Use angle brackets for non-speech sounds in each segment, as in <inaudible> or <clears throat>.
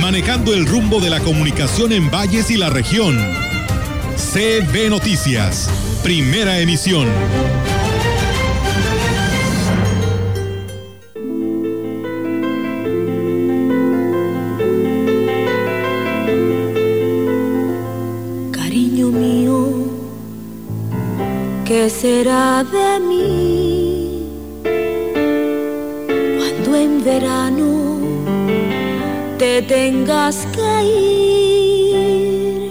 manejando el rumbo de la comunicación en valles y la región. CB Noticias, primera emisión. Cariño mío, ¿qué será de te tengas que ir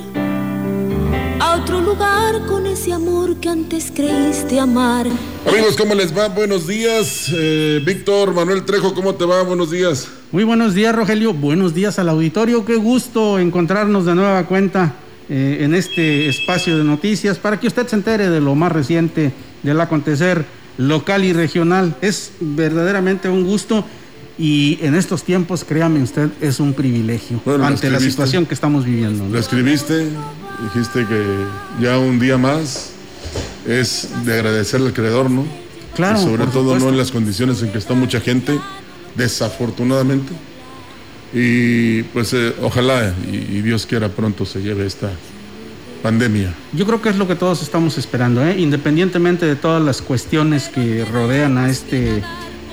a otro lugar con ese amor que antes creíste amar? Amigos, ¿cómo les va? Buenos días. Eh, Víctor Manuel Trejo, ¿cómo te va? Buenos días. Muy buenos días, Rogelio. Buenos días al auditorio. Qué gusto encontrarnos de nueva cuenta eh, en este espacio de noticias para que usted se entere de lo más reciente del acontecer local y regional. Es verdaderamente un gusto y en estos tiempos, créame usted, es un privilegio Bueno, ante la situación que estamos viviendo. ¿no? Lo escribiste, dijiste que ya un día más es de agradecer al creador, ¿no? Claro, Y sobre todo no en las condiciones en que está mucha gente, desafortunadamente. Y pues eh, ojalá y, y Dios quiera pronto se lleve esta pandemia. Yo creo que es lo que todos estamos esperando, ¿eh? independientemente de todas las cuestiones que rodean a este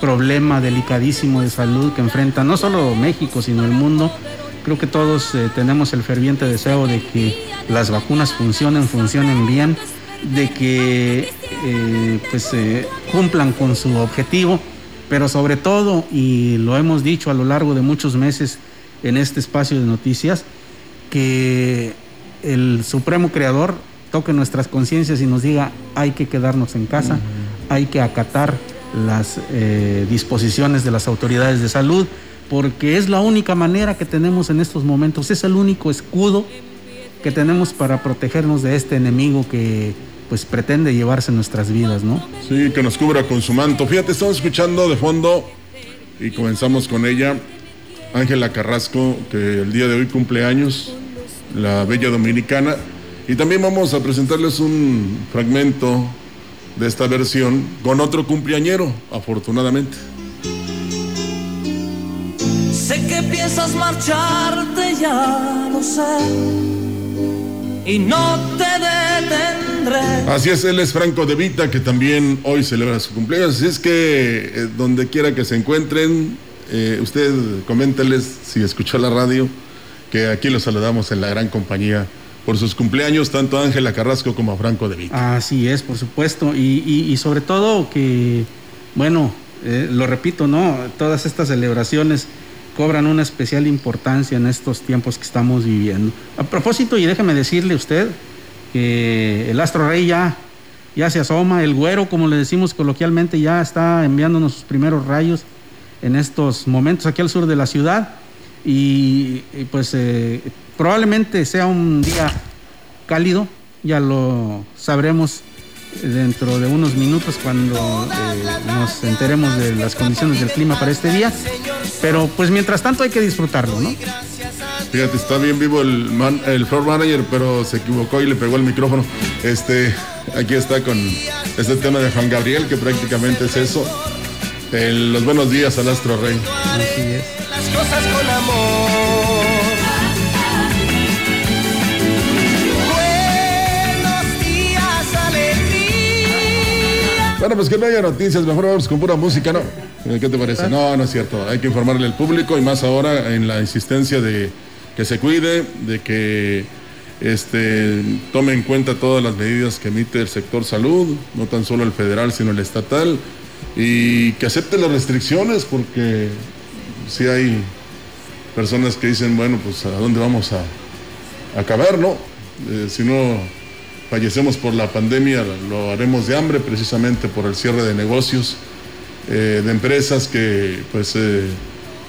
problema delicadísimo de salud que enfrenta no solo México, sino el mundo. Creo que todos eh, tenemos el ferviente deseo de que las vacunas funcionen, funcionen bien, de que eh, pues, eh, cumplan con su objetivo, pero sobre todo, y lo hemos dicho a lo largo de muchos meses en este espacio de noticias, que el Supremo Creador toque nuestras conciencias y nos diga hay que quedarnos en casa, hay que acatar las eh, disposiciones de las autoridades de salud, porque es la única manera que tenemos en estos momentos, es el único escudo que tenemos para protegernos de este enemigo que pues pretende llevarse nuestras vidas, ¿no? Sí, que nos cubra con su manto. Fíjate, estamos escuchando de fondo y comenzamos con ella, Ángela Carrasco, que el día de hoy cumple años, la bella dominicana. Y también vamos a presentarles un fragmento de esta versión con otro cumpleañero, afortunadamente. Sé que piensas marcharte, ya lo sé. Y no te detendré. Así es, él es Franco De Vita, que también hoy celebra su cumpleaños. Así es que eh, donde quiera que se encuentren, eh, usted coménteles si escuchó la radio, que aquí los saludamos en la gran compañía por sus cumpleaños, tanto a Ángela Carrasco como a Franco De Vita. Así es, por supuesto. Y, y- sobre todo que, bueno, eh, lo repito, ¿no? Todas estas celebraciones cobran una especial importancia en estos tiempos que estamos viviendo. A propósito, y déjeme decirle a usted que el astro rey ya, ya se asoma, el güero, como le decimos coloquialmente, ya está enviándonos sus primeros rayos en estos momentos aquí al sur de la ciudad. Y, y, pues eh, probablemente sea un día cálido, ya lo sabremos dentro de unos minutos cuando eh, nos enteremos de las condiciones del clima para este día. Pero pues mientras tanto hay que disfrutarlo, ¿no? Fíjate, está bien vivo el, man- el floor manager, pero se equivocó y le pegó el micrófono. Este, aquí está con este tema de Juan Gabriel, que prácticamente es eso. El- los buenos días al Astro Rey. Así es. Las cosas con amor. Bueno, pues que no haya noticias, mejor vamos con pura música, ¿no? ¿Qué te parece? No, no es cierto. Hay que informarle al público y más ahora en la insistencia de que se cuide, de que este, tome en cuenta todas las medidas que emite el sector salud, no tan solo el federal, sino el estatal, y que acepte las restricciones, porque si hay personas que dicen, bueno, pues a dónde vamos a, a acabar, ¿no? Eh, si no fallecemos por la pandemia, lo haremos de hambre precisamente por el cierre de negocios, eh, de empresas que, pues, eh,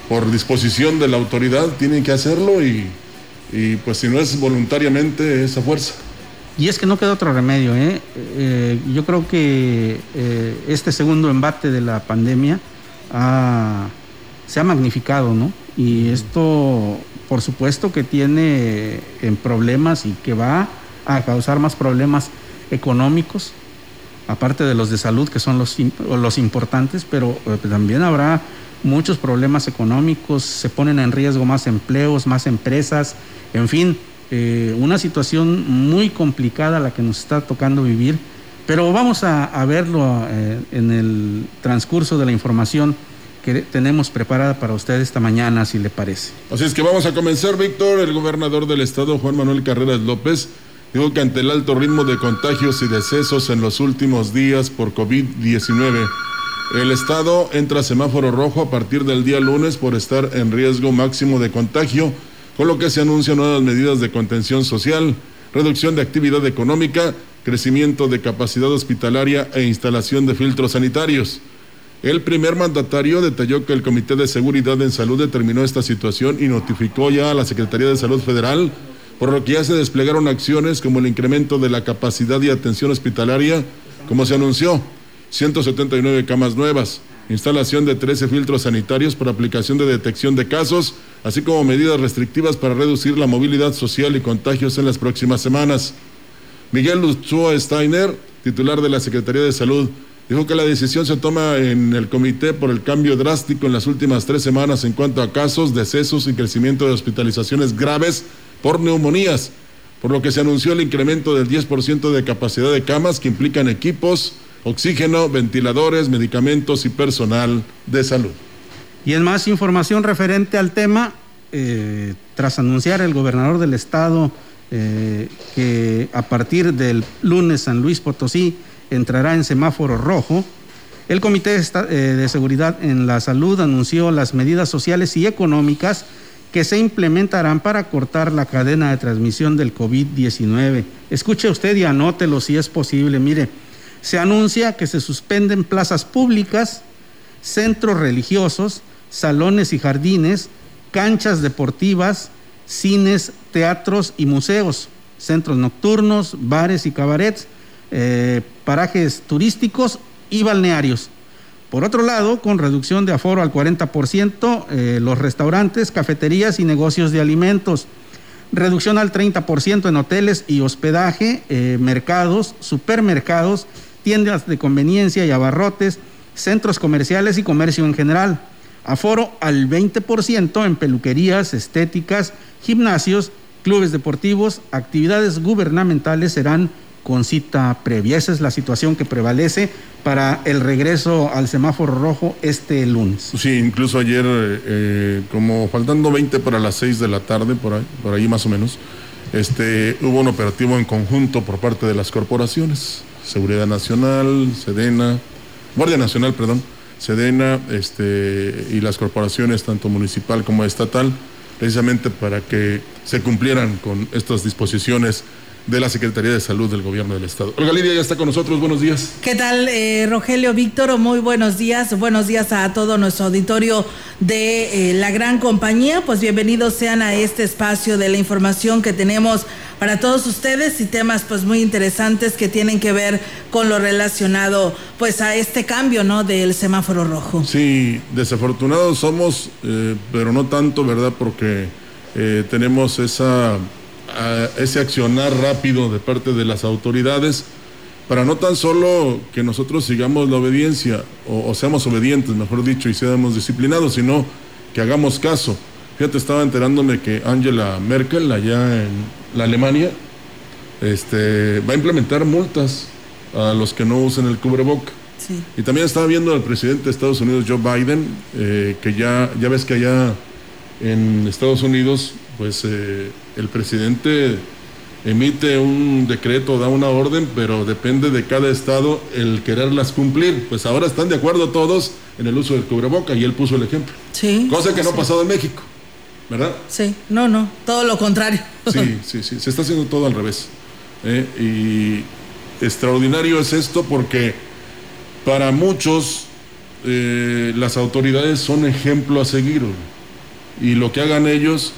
por disposición de la autoridad tienen que hacerlo y, y pues si no es voluntariamente, esa fuerza. Y es que no queda otro remedio. ¿eh? Yo creo que este segundo embate de la pandemia se ha magnificado, ¿no? Y esto, por supuesto, que tiene problemas y que va a causar más problemas económicos, aparte de los de salud, que son los, los importantes, pero también habrá muchos problemas económicos, se ponen en riesgo más empleos, más empresas, en fin, eh, una situación muy complicada la que nos está tocando vivir, pero vamos a, verlo eh, en el transcurso de la información que tenemos preparada para usted esta mañana, si le parece. Así es que vamos a comenzar, Víctor. El gobernador del estado, Juan Manuel Carreras López, dijo que ante el alto ritmo de contagios y decesos en los últimos días por COVID-19, el estado entra a semáforo rojo a partir del día lunes por estar en riesgo máximo de contagio con lo que se anuncian nuevas medidas de contención social, reducción de actividad económica, crecimiento de capacidad hospitalaria e instalación de filtros sanitarios. El primer mandatario detalló que el Comité de Seguridad en Salud determinó esta situación y notificó ya a la Secretaría de Salud Federal, por lo que ya se desplegaron acciones como el incremento de la capacidad y atención hospitalaria, como se anunció, 179 camas nuevas, instalación de 13 filtros sanitarios para aplicación de detección de casos, así como medidas restrictivas para reducir la movilidad social y contagios en las próximas semanas. Miguel Luchua Steiner, titular de la Secretaría de Salud, dijo que la decisión se toma en el comité por el cambio drástico en las últimas tres semanas en cuanto a casos, decesos y crecimiento de hospitalizaciones graves por neumonías, por lo que se anunció el incremento del 10% de capacidad de camas que implican equipos, oxígeno, ventiladores, medicamentos y personal de salud. Y en más información referente al tema, eh, tras anunciar el gobernador del estado eh, que a partir del lunes San Luis Potosí entrará en semáforo rojo, el Comité eh, de Seguridad en la Salud anunció las medidas sociales y económicas que se implementarán para cortar la cadena de transmisión del COVID-19. Escuche usted y anótelo si es posible. Mire, se anuncia que se suspenden plazas públicas, centros religiosos, salones y jardines, canchas deportivas, cines, teatros y museos, centros nocturnos, bares y cabarets, eh, parajes turísticos y balnearios. Por otro lado, con reducción de aforo al 40%, eh, los restaurantes, cafeterías y negocios de alimentos. Reducción al 30% en hoteles y hospedaje, eh, mercados, supermercados tiendas de conveniencia y abarrotes, centros comerciales y comercio en general. Aforo al 20% en peluquerías, estéticas, gimnasios, clubes deportivos, actividades gubernamentales serán con cita previa. Esa es la situación que prevalece para el regreso al semáforo rojo este lunes. Sí, incluso ayer, eh, como faltando 20 para las 6 de la tarde, por ahí, por ahí más o menos, este, hubo un operativo en conjunto por parte de las corporaciones. Seguridad Nacional, Sedena, Guardia Nacional, perdón, Sedena este, y las corporaciones, tanto municipal como estatal, precisamente para que se cumplieran con estas disposiciones de la Secretaría de Salud del Gobierno del Estado. Olga Lidia ya está con nosotros, buenos días. ¿Qué tal, eh, Rogelio Víctor? Muy buenos días, buenos días a todo nuestro auditorio de eh, la gran compañía. Pues bienvenidos sean a este espacio de la información que tenemos para todos ustedes y temas pues muy interesantes que tienen que ver con lo relacionado pues a este cambio, ¿no? Del semáforo rojo. Sí, desafortunados somos, eh, pero no tanto, ¿verdad? Porque tenemos esa ese accionar rápido de parte de las autoridades para no tan solo que nosotros sigamos la obediencia o, seamos obedientes, mejor dicho, y seamos disciplinados, sino que hagamos caso. Fíjate, estaba enterándome que Angela Merkel, allá en la Alemania, este, va a implementar multas a los que no usen el cubreboca. Y también estaba viendo al presidente de Estados Unidos, Joe Biden, eh, que ya, ya ves que allá en Estados Unidos pues eh, el presidente emite un decreto, da una orden, pero depende de cada estado el quererlas cumplir. Pues ahora están de acuerdo todos en el uso del cubreboca y él puso el ejemplo. Sí. Cosa que no ha pasado en México, ¿verdad? Sí, no, no, todo lo contrario. Sí, sí, sí, se está haciendo todo al revés. ¿eh? y extraordinario es esto porque para muchos eh, las autoridades son ejemplo a seguir. Y lo que hagan ellos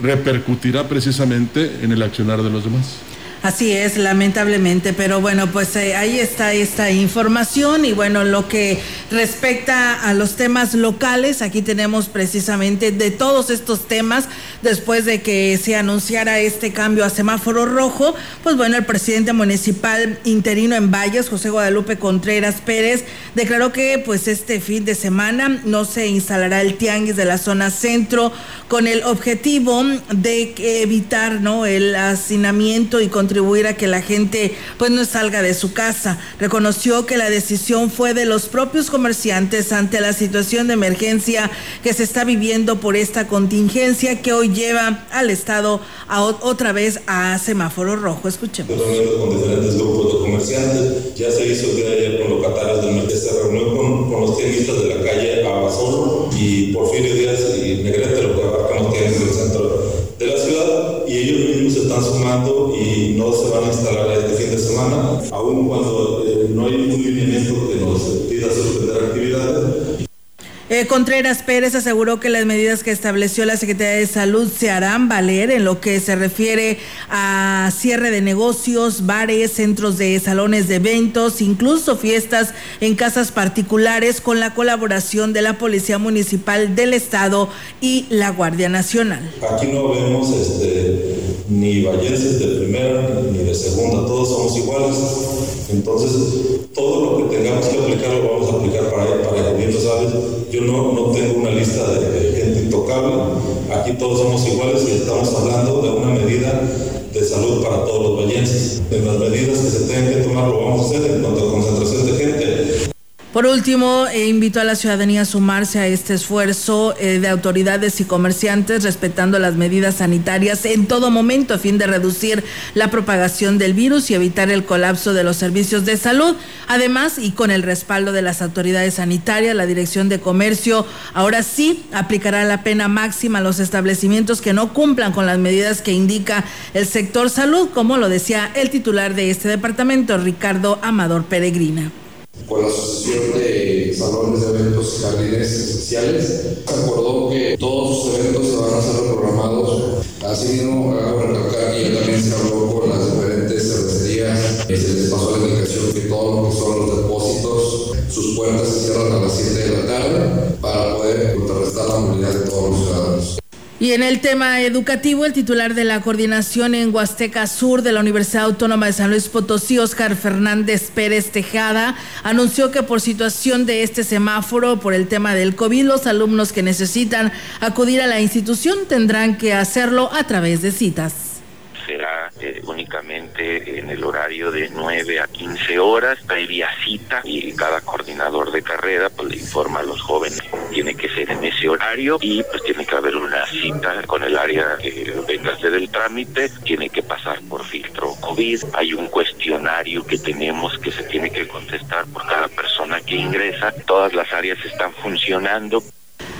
repercutirá precisamente en el accionar de los demás. Así es, lamentablemente, pero bueno, pues eh, ahí está esta información y bueno, lo que respecta a los temas locales, aquí tenemos precisamente de todos estos temas, después de que se anunciara este cambio a semáforo rojo, pues bueno, el presidente municipal interino en Valles, José Guadalupe Contreras Pérez, declaró que pues este fin de semana no se instalará el tianguis de la zona centro con el objetivo de evitar, ¿no?, el hacinamiento y contribuir contribuir a que la gente pues no salga de su casa. Reconoció que la decisión fue de los propios comerciantes ante la situación de emergencia que se está viviendo por esta contingencia que hoy lleva al Estado a otra vez a semáforo rojo. Escuchemos. Con diferentes grupos de comerciantes, ya se hizo el día de ayer con del mercado, se reunió con, con los tianguistas de la calle Abasolo y Porfirio Díaz y Negrete, lo que abarcan los tianguis del centro de la ciudad, y ellos mismos se están sumando y no se van a instalar este fin de semana, aun cuando eh, no hay un lineamiento que nos pida suspender actividades. Eh, Contreras Pérez aseguró que las medidas que estableció la Secretaría de Salud se harán valer en lo que se refiere a cierre de negocios, bares, centros de salones de eventos, incluso fiestas en casas particulares con la colaboración de la Policía Municipal del Estado y la Guardia Nacional. Aquí no vemos este, ni vallenses de primera ni de segunda, todos somos iguales. Entonces, todo lo que tengamos que aplicar lo vamos a aplicar para, para bien lo sabes yo no, no tengo una lista de, gente intocable. Aquí todos somos iguales y estamos hablando de una medida de salud para todos los vallenses. En las medidas que se tengan que tomar lo vamos a hacer en cuanto a concentración de gente. Por último, eh, invito a la ciudadanía a sumarse a este esfuerzo eh, de autoridades y comerciantes respetando las medidas sanitarias en todo momento a fin de reducir la propagación del virus y evitar el colapso de los servicios de salud. Además, y con el respaldo de las autoridades sanitarias, la Dirección de Comercio ahora sí aplicará la pena máxima a los establecimientos que no cumplan con las medidas que indica el sector salud, como lo decía el titular de este departamento, Ricardo Amador Peregrina con la Asociación de Salones de Eventos y Jardines Especiales. Se acordó que todos sus eventos se van a ser reprogramados. Asimismo, hago recalcar que también se habló con las diferentes cervecerías y se les pasó la indicación que todo lo que son los depósitos, sus puertas se cierran a las 7 de la tarde para poder contrarrestar la movilidad de todos los ciudadanos. Y en el tema educativo, el titular de la coordinación en Huasteca Sur de la Universidad Autónoma de San Luis Potosí, Oscar Fernández Pérez Tejada, anunció que por situación de este semáforo, por el tema del COVID, los alumnos que necesitan acudir a la institución tendrán que hacerlo a través de citas únicamente en el horario de 9 a 15 horas, previa cita, y cada coordinador de carrera pues le informa a los jóvenes tiene que ser en ese horario y pues tiene que haber una cita con el área que venga a hacer el trámite, tiene que pasar por filtro COVID, hay un cuestionario que tenemos que se tiene que contestar por cada persona que ingresa, todas las áreas están funcionando.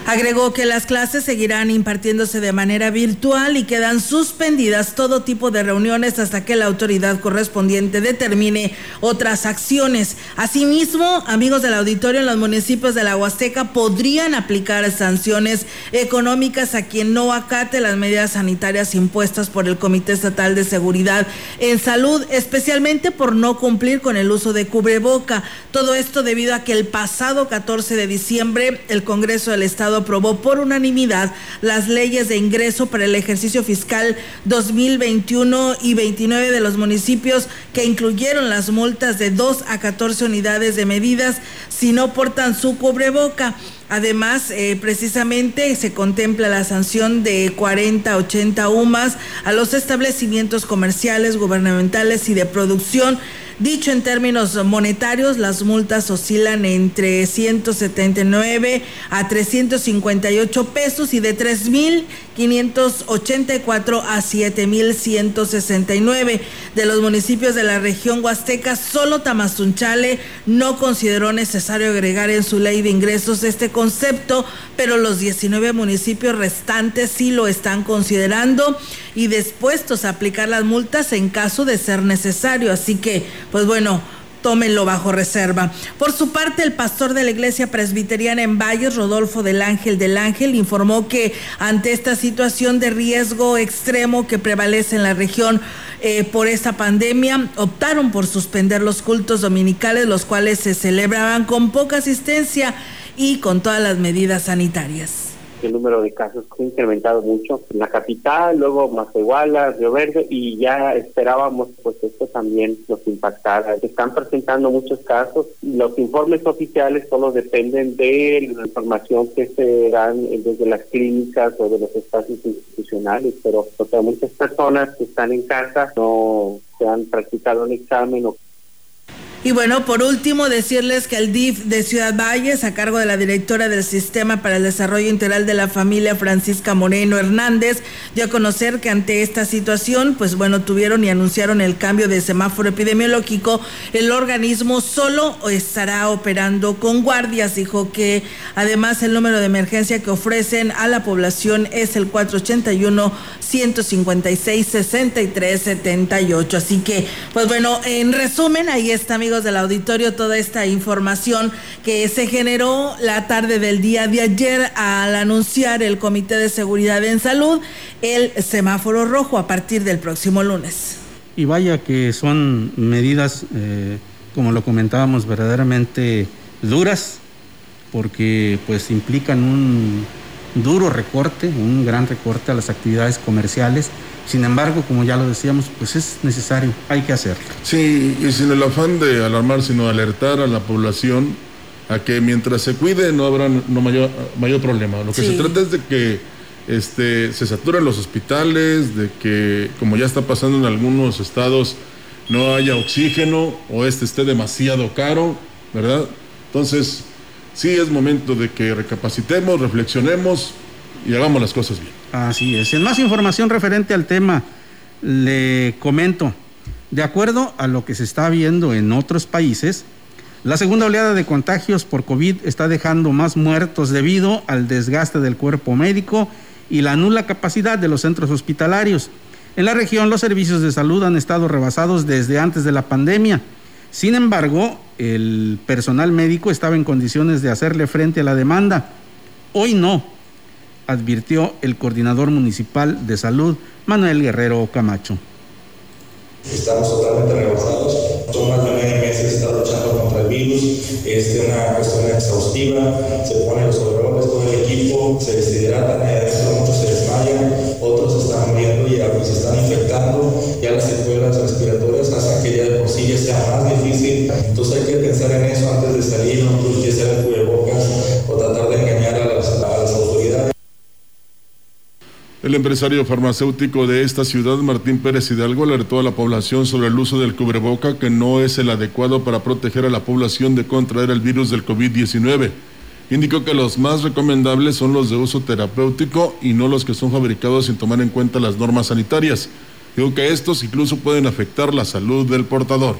Agregó que las clases seguirán impartiéndose de manera virtual y quedan suspendidas todo tipo de reuniones hasta que la autoridad correspondiente determine otras acciones. Asimismo, amigos del auditorio, en los municipios de la Huasteca podrían aplicar sanciones económicas a quien no acate las medidas sanitarias impuestas por el Comité Estatal de Seguridad en Salud, especialmente por no cumplir con el uso de cubreboca. Todo esto debido a que el pasado 14 de diciembre el Congreso del Estado aprobó por unanimidad las leyes de ingreso para el ejercicio fiscal 2021 y 29 de los municipios que incluyeron las multas de 2 a 14 unidades de medidas si no portan su cubreboca. Además, eh, precisamente se contempla la sanción de 40 a 80 UMAS a los establecimientos comerciales, gubernamentales y de producción Dicho en términos monetarios, las multas oscilan entre 179 a 358 pesos y de 3.584 a 7.169. De los municipios de la región Huasteca, solo Tamazunchale no consideró necesario agregar en su ley de ingresos este concepto, pero los 19 municipios restantes sí lo están considerando y dispuestos a aplicar las multas en caso de ser necesario. Así que, pues bueno, tómenlo bajo reserva. Por su parte, el pastor de la iglesia presbiteriana en Valles, Rodolfo del Ángel del Ángel, informó que ante esta situación de riesgo extremo que prevalece en la región eh, por esta pandemia, optaron por suspender los cultos dominicales, los cuales se celebraban con poca asistencia y con todas las medidas sanitarias el número de casos ha incrementado mucho en la capital, luego Matehuala, Río Verde y ya esperábamos pues esto también nos impactara. Se están presentando muchos casos. Los informes oficiales solo dependen de la información que se dan desde las clínicas o de los espacios institucionales, pero o muchas personas que están en casa no se han practicado un examen o y bueno, por último, decirles que el DIF de Ciudad Valles, a cargo de la directora del Sistema para el Desarrollo Integral de la Familia, Francisca Moreno Hernández, dio a conocer que ante esta situación, pues bueno, tuvieron y anunciaron el cambio de semáforo epidemiológico. El organismo solo estará operando con guardias. Dijo que además el número de emergencia que ofrecen a la población es el 481 156 63 78. Así que, pues bueno, en resumen, ahí está, amigos del auditorio, toda esta información que se generó la tarde del día de ayer al anunciar el Comité de Seguridad en Salud el semáforo rojo a partir del próximo lunes. Y vaya que son medidas, eh, como lo comentábamos, verdaderamente duras, porque pues implican un duro recorte, un gran recorte a las actividades comerciales. Sin embargo, como ya lo decíamos, pues es necesario, hay que hacerlo. Sí, y sin el afán de alarmar, sino alertar a la población a que mientras se cuide no habrá no mayor, mayor problema. Lo que se trata es de que este, se saturen los hospitales, de que, como ya está pasando en algunos estados, no haya oxígeno o este esté demasiado caro, ¿verdad? Entonces, sí es momento de que recapacitemos, reflexionemos y hagamos las cosas bien. Así es. En más información referente al tema, le comento, de acuerdo a lo que se está viendo en otros países, la segunda oleada de contagios por COVID está dejando más muertos debido al desgaste del cuerpo médico y la nula capacidad de los centros hospitalarios. En la región los servicios de salud han estado rebasados desde antes de la pandemia. Sin embargo, el personal médico estaba en condiciones de hacerle frente a la demanda. Hoy no, advirtió el coordinador municipal de salud, Manuel Guerrero Camacho. Estamos totalmente rebasados, son más de nueve meses está luchando contra el virus, es una cuestión exhaustiva, se ponen los overoles, todo el equipo, se deshidratan, adentro muchos se desmayan, otros están muriendo y se están infectando, ya las secuelas respiratorias hacen que ya de por sí ya sea más entonces hay que pensar en eso antes de salir, no que sea el cubrebocas o tratar de engañar a las, a las autoridades. El empresario farmacéutico de esta ciudad, Martín Pérez Hidalgo, alertó a la población sobre el uso del cubreboca que no es el adecuado para proteger a la población de contraer el virus del COVID-19. Indicó que los más recomendables son los de uso terapéutico y no los que son fabricados sin tomar en cuenta las normas sanitarias. Dijo que estos incluso pueden afectar la salud del portador.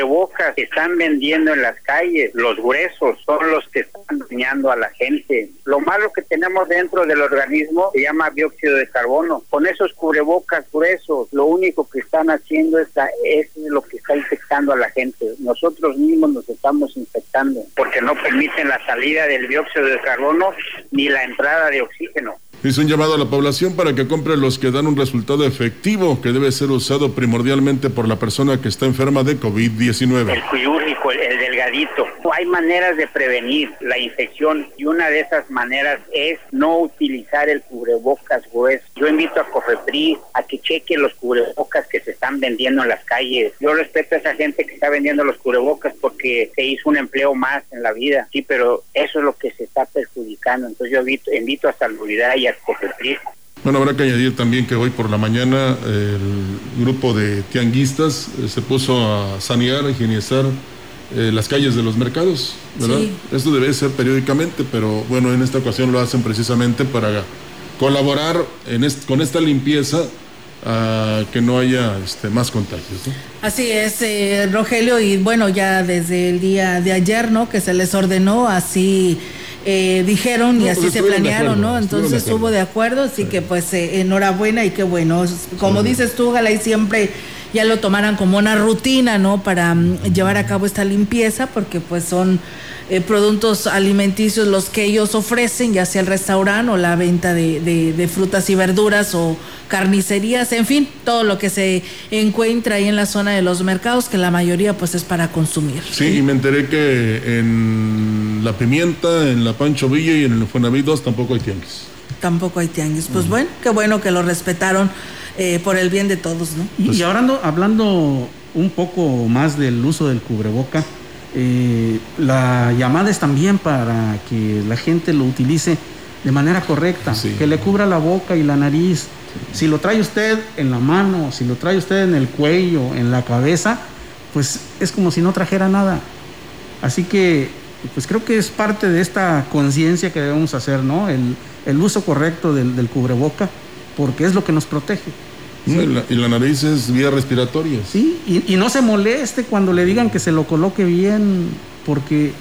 Cubrebocas que están vendiendo en las calles, los gruesos, son los que están dañando a la gente. Lo malo que tenemos dentro del organismo se llama dióxido de carbono. Con esos cubrebocas gruesos, lo único que están haciendo es, es lo que está infectando a la gente. Nosotros mismos nos estamos infectando porque no permiten la salida del dióxido de carbono ni la entrada de oxígeno. Hizo un llamado a la población para que compre los que dan un resultado efectivo que debe ser usado primordialmente por la persona que está enferma de COVID-19. El quirúrgico, el, delgadito. Hay maneras de prevenir la infección y una de esas maneras es no utilizar el cubrebocas grueso. Yo invito a Cofepris a que cheque los cubrebocas que se están vendiendo en las calles. Yo respeto a esa gente que está vendiendo los cubrebocas porque se hizo un empleo más en la vida. Sí, pero eso es lo que se está perjudicando. Entonces yo invito, invito a Salubridad y a bueno, habrá que añadir también que hoy por la mañana el grupo de tianguistas eh, se puso a sanear, a higienizar eh, las calles de los mercados, ¿verdad? Esto debe ser periódicamente, pero bueno, en esta ocasión lo hacen precisamente para colaborar en con esta limpieza a que no haya este, más contagios. Así es, eh, Rogelio, y bueno, ya desde el día de ayer, ¿no? Que se les ordenó así eh, dijeron y así pues se planearon, acuerdo, ¿no? Entonces de hubo de acuerdo, así que pues eh, enhorabuena y qué bueno. Como dices tú, ojalá y siempre ya lo tomaran como una rutina, ¿no? Para mm, llevar a cabo esta limpieza, porque pues son eh, productos alimenticios los que ellos ofrecen, ya sea el restaurante o la venta de, de- de frutas y verduras o carnicerías, en fin, todo lo que se encuentra ahí en la zona de los mercados, que la mayoría pues es para consumir. Sí, y me enteré que en La Pimienta, en La Pancho Villa y en el Fuenavit 2 tampoco hay tianguis. Tampoco hay tianguis. Pues bueno, qué bueno que lo respetaron eh, por el bien de todos, ¿no? Y, y ahora ando- hablando un poco más del uso del cubreboca, eh, la llamada es también para que la gente lo utilice de manera correcta, Sí. que le cubra la boca y la nariz. Si lo trae usted en la mano, si lo trae usted en el cuello, en la cabeza, pues es como si no trajera nada. Así que, pues creo que es parte de esta conciencia que debemos hacer, ¿no? El, el uso correcto del, del cubreboca, porque es lo que nos protege. Y, la, y la nariz es vía respiratoria. Sí, y, y no se moleste cuando le digan que se lo coloque bien, porque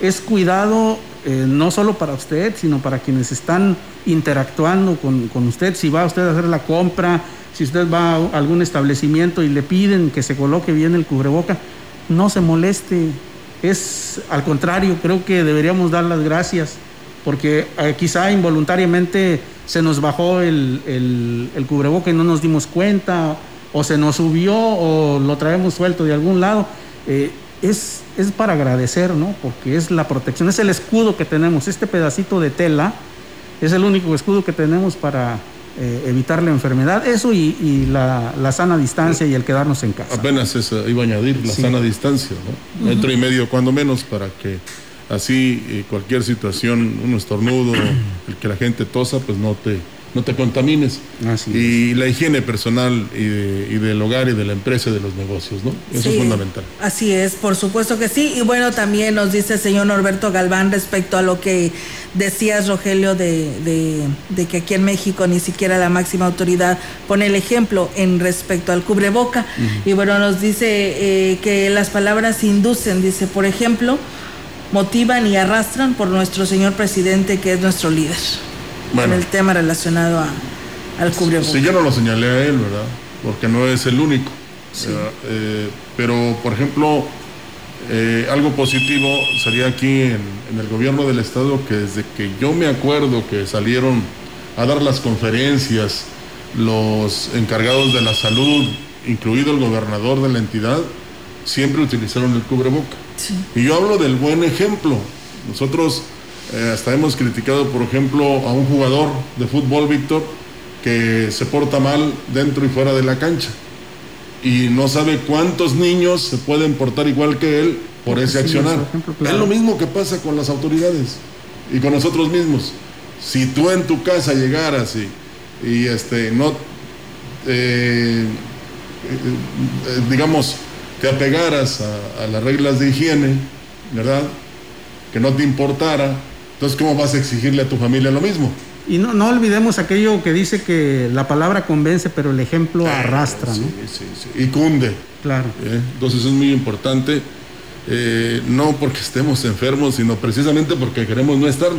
es cuidado eh, no solo para usted, sino para quienes están interactuando con, con usted. Si va usted a hacer la compra, si usted va a algún establecimiento y le piden que se coloque bien el cubreboca, no se moleste. Es al contrario, creo que deberíamos dar las gracias, porque eh, quizá involuntariamente se nos bajó el, el, el cubreboca y no nos dimos cuenta, o se nos subió, o lo traemos suelto de algún lado. Eh, es, es para agradecer, ¿no? Porque es la protección, es el escudo que tenemos. Este pedacito de tela es el único escudo que tenemos para eh, evitar la enfermedad. Eso y, y la, la sana distancia y el quedarnos en casa. Apenas esa iba a añadir la Sí. sana distancia, ¿no? Metro y medio cuando menos para que así eh, cualquier situación, un estornudo, <clears throat> el que la gente tosa, pues no te, no te contamines. Así y la higiene personal y, de- y del hogar y de la empresa y de los negocios, ¿no? Eso Sí, es fundamental. Así es, por supuesto que sí. Y bueno, también nos dice el señor Norberto Galván respecto a lo que decías, Rogelio, de, de- de que aquí en México ni siquiera la máxima autoridad pone el ejemplo en respecto al cubreboca. Y bueno, nos dice eh, que las palabras inducen, dice, por ejemplo, motivan y arrastran por nuestro señor presidente, que es nuestro líder, Bueno. en el tema relacionado a, al cubreboca. Sí, yo no lo señalé a él, ¿verdad? Porque no es el único. ¿verdad? Eh, pero, por ejemplo, eh, algo positivo sería aquí en, en el gobierno del estado que desde que yo me acuerdo que salieron a dar las conferencias los encargados de la salud, incluido el gobernador de la entidad, siempre utilizaron el cubreboca. Y yo hablo del buen ejemplo. Nosotros eh, hasta hemos criticado, por ejemplo, a un jugador de fútbol, Víctor, que se porta mal dentro y fuera de la cancha. Y no sabe cuántos niños se pueden portar igual que él por ese Sí, accionar. ejemplo, claro. Es lo mismo que pasa con las autoridades y con nosotros mismos. Si tú en tu casa llegaras y, y este, no, eh, eh, digamos, te apegaras a, a las reglas de higiene, ¿verdad? Que no te importara, entonces ¿cómo vas a exigirle a tu familia lo mismo? Y no, no olvidemos aquello que dice que la palabra convence, pero el ejemplo arrastra, ¿no? Sí, sí, sí. Y cunde. Claro. ¿eh? Entonces es muy importante, eh, no porque estemos enfermos, sino precisamente porque queremos no estarlo.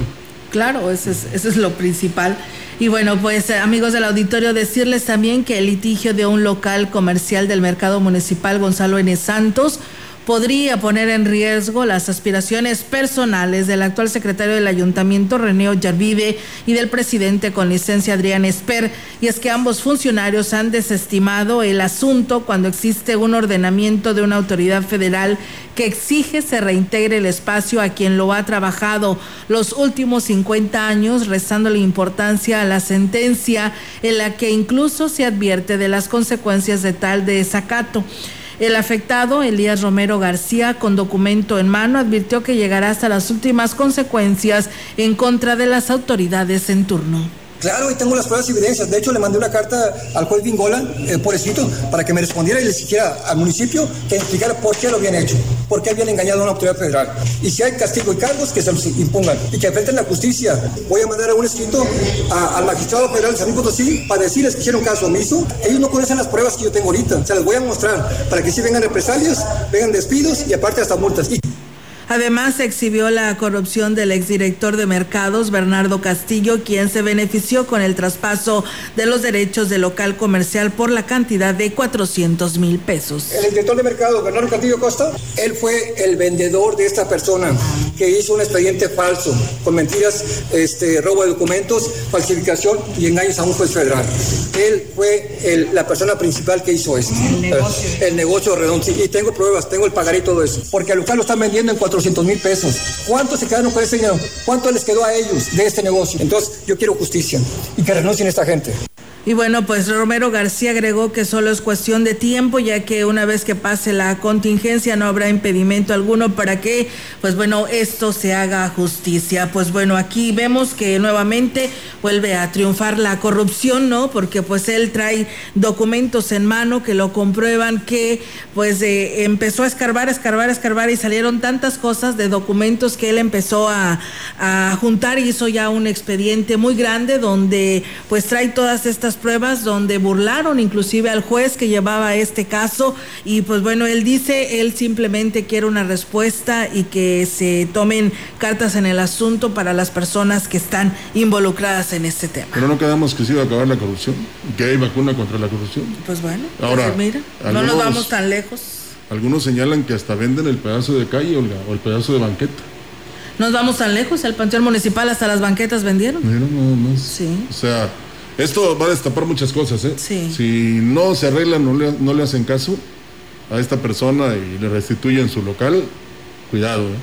Claro, eso es, lo principal. Y bueno, pues eh, amigos del auditorio, decirles también que el litigio de un local comercial del mercado municipal Gonzalo N. Santos podría poner en riesgo las aspiraciones personales del actual secretario del ayuntamiento René Ollarvide y del presidente con licencia Adrián Esper y es que ambos funcionarios han desestimado el asunto cuando existe un ordenamiento de una autoridad federal que exige se reintegre el espacio a quien lo ha trabajado los últimos 50 años, restándole importancia a la sentencia en la que incluso se advierte de las consecuencias de tal desacato. El afectado, Elías Romero García, con documento en mano, advirtió que llegará hasta las últimas consecuencias en contra de las autoridades en turno. Claro, y tengo las pruebas y evidencias. De hecho, le mandé una carta al juez Bingola eh, por escrito para que me respondiera y le exigiera al municipio que explicara por qué lo habían hecho, por qué habían engañado a una autoridad federal. Y si hay castigo y cargos, que se los impongan y que enfrenten la justicia. Voy a mandar un escrito a- al magistrado federal de San Luis Potosí para decirles que hicieron caso omiso. Ellos no conocen las pruebas que yo tengo ahorita. Se las voy a mostrar para que si vengan represalias, vengan despidos y aparte hasta multas. Además, se exhibió la corrupción del exdirector de mercados, Bernardo Castillo, quien se benefició con el traspaso de los derechos de local comercial por la cantidad de 400 mil pesos. El director de mercado, Bernardo Castillo Costa, él fue el vendedor de esta persona que hizo un expediente falso, con mentiras, este, robo de documentos, falsificación y engaños a un juez federal. Él fue el- la persona principal que hizo esto. El negocio. El negocio redondo. Y tengo pruebas, tengo el pagaré y todo eso. Porque al local lo están vendiendo en 400 mil pesos. ¿Cuántos se quedaron con ese dinero? ¿Cuánto les quedó a ellos de este negocio? Entonces, yo quiero justicia y que renuncien esta gente. Y bueno, pues Romero García agregó que solo es cuestión de tiempo, ya que una vez que pase la contingencia no habrá impedimento alguno para que, pues bueno, esto se haga justicia. Pues bueno, aquí vemos que nuevamente vuelve a triunfar la corrupción, ¿no? Porque pues él trae documentos en mano que lo comprueban que pues eh, empezó a escarbar, escarbar, escarbar y salieron tantas cosas de documentos que él empezó a, a juntar y hizo ya un expediente muy grande donde pues trae todas estas pruebas donde burlaron inclusive al juez que llevaba este caso y pues bueno, él dice, él simplemente quiere una respuesta y que se tomen cartas en el asunto para las personas que están involucradas en este tema. Pero no quedamos que se iba a acabar la corrupción, que hay vacuna contra la corrupción. Pues bueno, Ahora, pues mira, no nos vamos tan lejos. Algunos señalan que hasta venden el pedazo de calle, Olga, o el pedazo de banqueta. Nos vamos tan lejos, el Panteón Municipal hasta las banquetas vendieron. Mira nada más. Sí. O sea, esto va a destapar muchas cosas, ¿eh? Sí. Si no se arreglan, no le, no le hacen caso a esta persona y le restituyen su local, cuidado, ¿eh?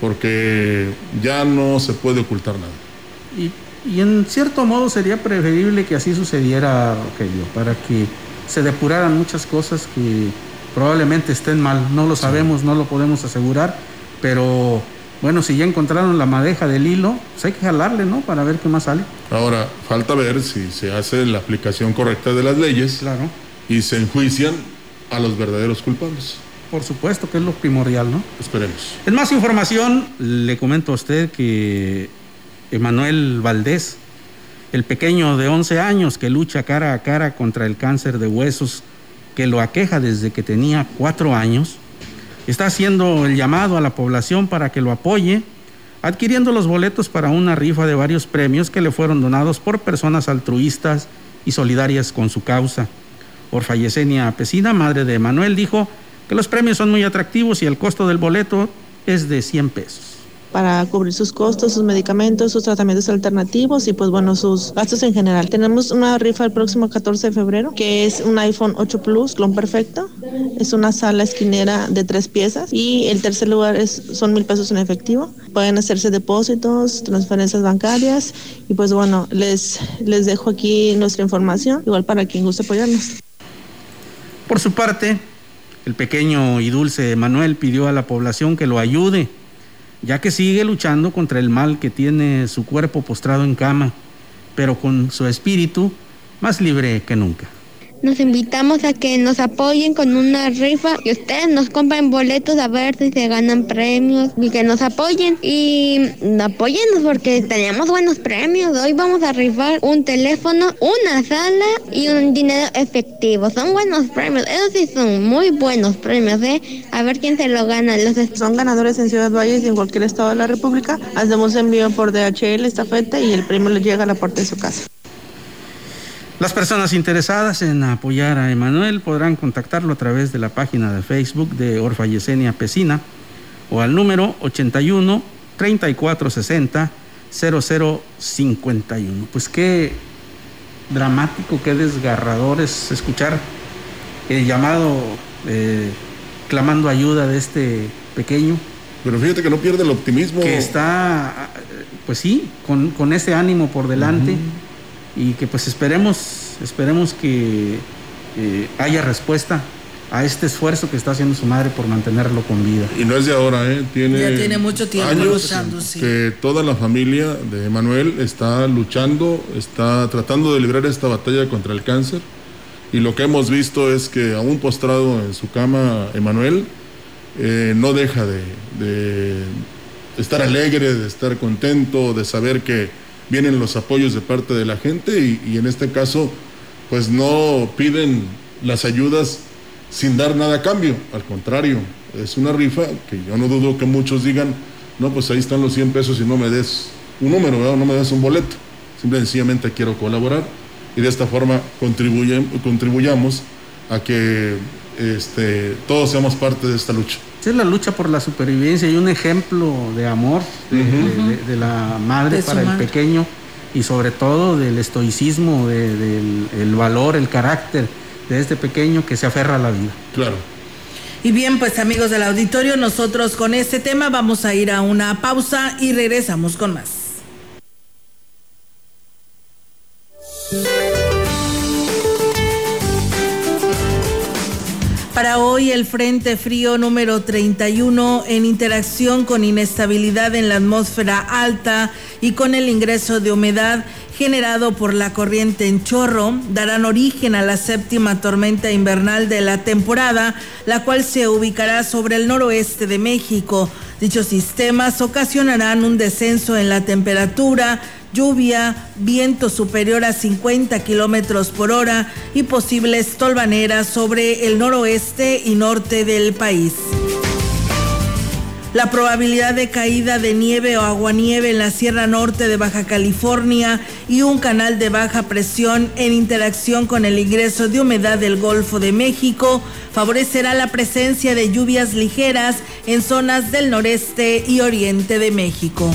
Porque ya no se puede ocultar nada. Y, y en cierto modo sería preferible que así sucediera, Rogelio, para que se depuraran muchas cosas que probablemente estén mal. No lo sabemos, no lo podemos asegurar, pero bueno, si ya encontraron la madeja del hilo, pues hay que jalarle, ¿no? Para ver qué más sale. Ahora, falta ver si se hace la aplicación correcta de las leyes Claro, y se enjuician a los verdaderos culpables. por supuesto que es lo primordial, ¿no? Esperemos. En más información, le comento a usted que Emanuel Valdés, el pequeño de 11 años que lucha cara a cara contra el cáncer de huesos que lo aqueja desde que tenía cuatro años, está haciendo el llamado a la población para que lo apoye, adquiriendo los boletos para una rifa de varios premios que le fueron donados por personas altruistas y solidarias con su causa. Orfa Yesenia Pesina, madre de Emanuel, dijo que los premios son muy atractivos y el costo del boleto es de 100 pesos. Para cubrir sus costos, sus medicamentos, sus tratamientos alternativos y pues bueno, sus gastos en general. Tenemos una rifa el próximo 14 de febrero, que es un iPhone 8 Plus, clon perfecto. Es una sala esquinera de tres piezas y el tercer lugar es, son mil pesos en efectivo. Pueden hacerse depósitos, transferencias bancarias y pues bueno, les, les dejo aquí nuestra información, igual para quien guste apoyarnos. Por su parte, el pequeño y dulce Manuel pidió a la población que lo ayude, ya que sigue luchando contra el mal que tiene su cuerpo postrado en cama, pero con su espíritu más libre que nunca. Nos invitamos a que nos apoyen con una rifa y ustedes nos compren boletos a ver si se ganan premios y que nos apoyen y apóyennos porque tenemos buenos premios. Hoy vamos a rifar un teléfono, una sala y un dinero efectivo. Son buenos premios, esos sí son muy buenos premios, ¿eh? A ver quién se lo gana. Los Son ganadores en Ciudad Valles y en cualquier estado de la República. Hacemos envío por DHL, estafeta y el premio le llega a la puerta de su casa. Las personas interesadas en apoyar a Emanuel podrán contactarlo a través de la página de Facebook de Orfa Yesenia Pesina o al número 81 3460 0051. Pues qué dramático, qué desgarrador es escuchar el llamado eh, clamando ayuda de este pequeño. Pero fíjate que no pierde el optimismo. Que está, pues sí, con, con ese ánimo por delante y que pues esperemos, esperemos que eh, haya respuesta a este esfuerzo que está haciendo su madre por mantenerlo con vida. Y no es de ahora, ¿eh? Tiene, Ya tiene mucho tiempo años luchando, sí. que toda la familia de Emanuel está luchando, está tratando de librar esta batalla contra el cáncer. Y lo que hemos visto es que aún postrado en su cama, Emanuel eh, no deja de, de estar alegre, de estar contento, de saber que vienen los apoyos de parte de la gente y, en este caso pues no piden las ayudas sin dar nada a cambio. Al contrario, es una rifa que yo no dudo que muchos digan, no, pues ahí están los 100 pesos y no me des un número, no me des un boleto. Simple y sencillamente quiero colaborar y de esta forma contribuye, contribuyamos a que este, todos seamos parte de esta lucha. Es la lucha por la supervivencia y un ejemplo de amor de, de- de- de la madre para el madre. pequeño y sobre todo del estoicismo, de- del el valor, el carácter de este pequeño que se aferra a la vida. Claro. Y bien, pues amigos del auditorio, nosotros con este tema vamos a ir a una pausa y regresamos con más. Para hoy el Frente Frío número 31 en interacción con inestabilidad en la atmósfera alta y con el ingreso de humedad generado por la corriente en chorro darán origen a la séptima tormenta invernal de la temporada, la cual se ubicará sobre el noroeste de México. Dichos sistemas ocasionarán un descenso en la temperatura, lluvia, viento superior a 50 kilómetros por hora y posibles tolvaneras sobre el noroeste y norte del país. La probabilidad de caída de nieve o aguanieve en la Sierra Norte de Baja California y un canal de baja presión en interacción con el ingreso de humedad del Golfo de México favorecerá la presencia de lluvias ligeras en zonas del noreste y oriente de México.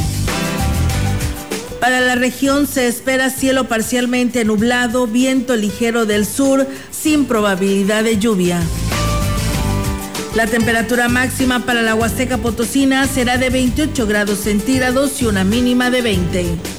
Para la región se espera cielo parcialmente nublado, viento ligero del sur sin probabilidad de lluvia. La temperatura máxima para la Huasteca Potosina será de 28 grados centígrados y una mínima de 20.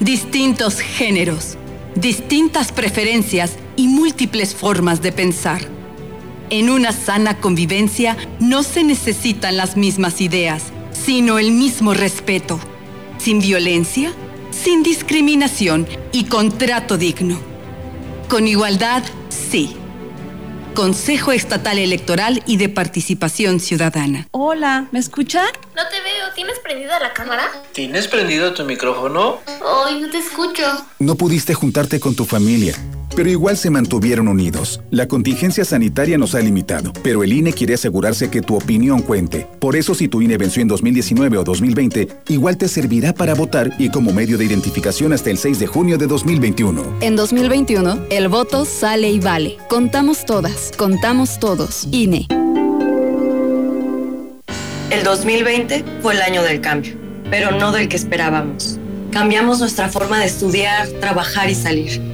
distintos géneros, distintas preferencias y múltiples formas de pensar. En una sana convivencia no se necesitan las mismas ideas, sino el mismo respeto, sin violencia, sin discriminación y con trato digno. Con igualdad, sí. Consejo Estatal Electoral y de Participación Ciudadana. Hola, ¿me escuchan? No te veo, ¿tienes prendida la cámara? ¿Tienes prendido tu micrófono? Ay, no te escucho. No pudiste juntarte con tu familia, pero igual se mantuvieron unidos. La contingencia sanitaria nos ha limitado, pero el INE quiere asegurarse que tu opinión cuente. Por eso si tu INE venció en 2019 o 2020, igual te servirá para votar y como medio de identificación hasta el 6 de junio de 2021. En 2021, el voto sale y vale. Contamos todas, contamos todos. INE. El 2020 fue el año del cambio, pero no del que esperábamos. Cambiamos nuestra forma de estudiar, trabajar y salir.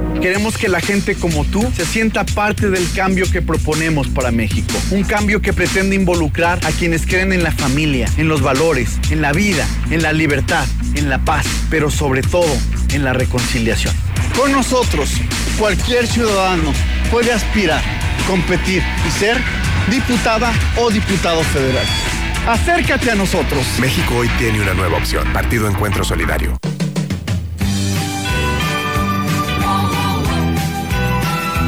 Queremos que la gente como tú se sienta parte del cambio que proponemos para México. Un cambio que pretende involucrar a quienes creen en la familia, en los valores, en la vida, en la libertad, en la paz, pero sobre todo en la reconciliación. Con nosotros, cualquier ciudadano puede aspirar, competir y ser diputada o diputado federal. Acércate a nosotros. México hoy tiene una nueva opción. Partido Encuentro Solidario.